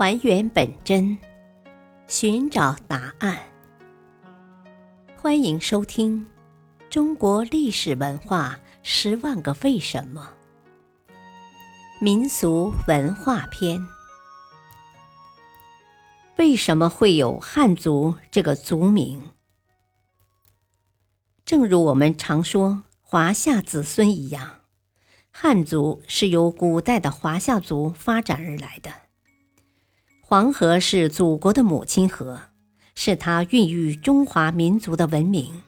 还原本真，寻找答案。欢迎收听《中国历史文化十万个为什么》民俗文化篇。为什么会有汉族这个族名？正如我们常说“华夏子孙”一样，汉族是由古代的华夏族发展而来的。黄河是祖国的母亲河，是它孕育中华民族的文明，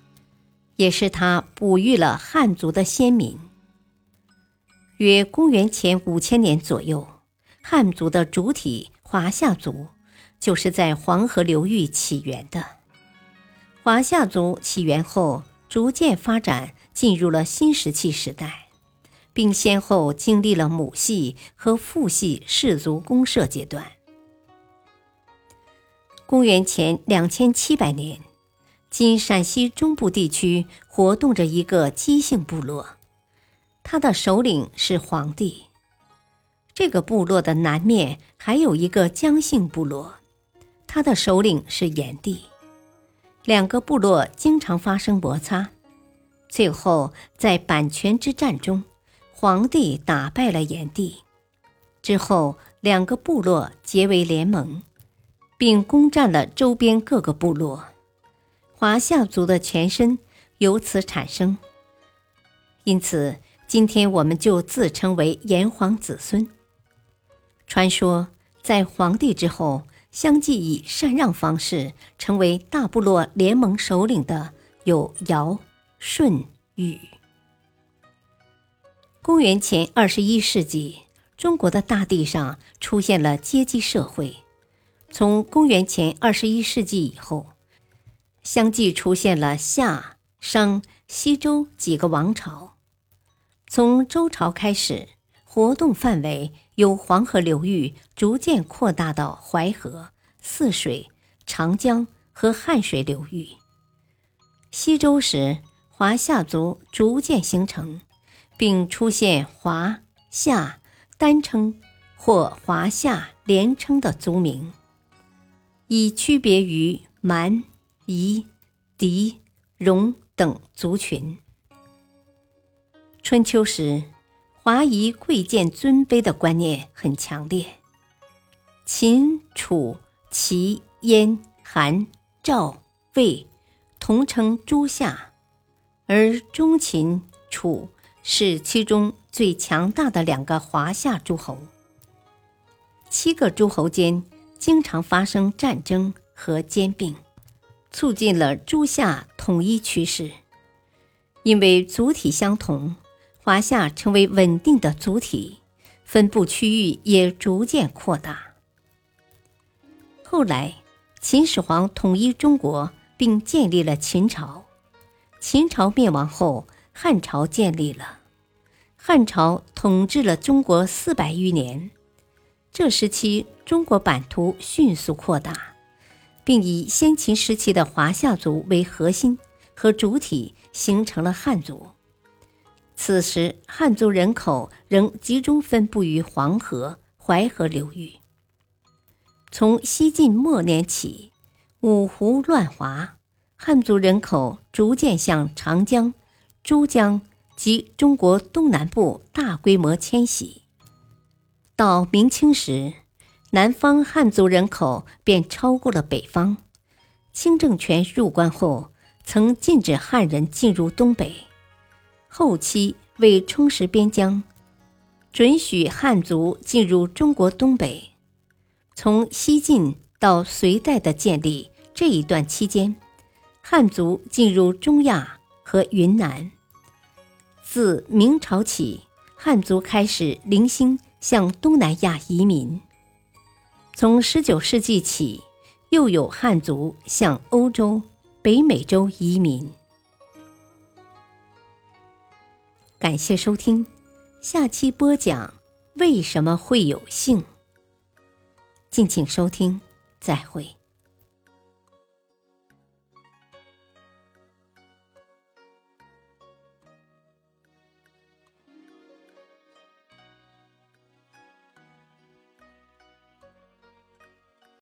也是它哺育了汉族的先民。约公元前五千年左右，汉族的主体华夏族就是在黄河流域起源的。华夏族起源后，逐渐发展进入了新石器时代，并先后经历了母系和父系氏族公社阶段。公元前两千七百年，今陕西中部地区活动着一个姬姓部落，他的首领是黄帝。这个部落的南面还有一个姜姓部落，他的首领是炎帝。两个部落经常发生摩擦，最后在阪泉之战中，黄帝打败了炎帝。之后，两个部落结为联盟。并攻占了周边各个部落，华夏族的前身由此产生。因此，今天我们就自称为炎黄子孙。传说，在黄帝之后，相继以禅让方式成为大部落联盟首领的有尧、舜、禹。公元前二十一世纪，中国的大地上出现了阶级社会。从公元前二十一世纪以后，相继出现了夏、商、西周几个王朝。从周朝开始，活动范围由黄河流域逐渐扩大到淮河、泗水、长江和汉水流域。西周时，华夏族逐渐形成，并出现华夏单称或华夏连称的族名。以区别于蛮、夷、狄、戎等族群。春秋时，华夷贵贱尊卑的观念很强烈。秦、楚、齐、燕、韩、赵、魏同称诸夏，而中秦、楚是其中最强大的两个华夏诸侯。七个诸侯间。经常发生战争和兼并，促进了诸夏统一趋势。因为族体相同，华夏成为稳定的族体，分布区域也逐渐扩大。后来，秦始皇统一中国，并建立了秦朝。秦朝灭亡后，汉朝建立了。汉朝统治了中国四百余年。这时期，中国版图迅速扩大，并以先秦时期的华夏族为核心和主体，形成了汉族。此时，汉族人口仍集中分布于黄河、淮河流域。从西晋末年起，五胡乱华，汉族人口逐渐向长江、珠江及中国东南部大规模迁徙。到明清时，南方汉族人口便超过了北方。清政权入关后，曾禁止汉人进入东北。后期为充实边疆，准许汉族进入中国东北。从西晋到隋代的建立这一段期间，汉族进入中亚和云南。自明朝起，汉族开始零星。向东南亚移民。从十九世纪起，又有汉族向欧洲、北美洲移民。感谢收听，下期播讲为什么会有姓。敬请收听，再会。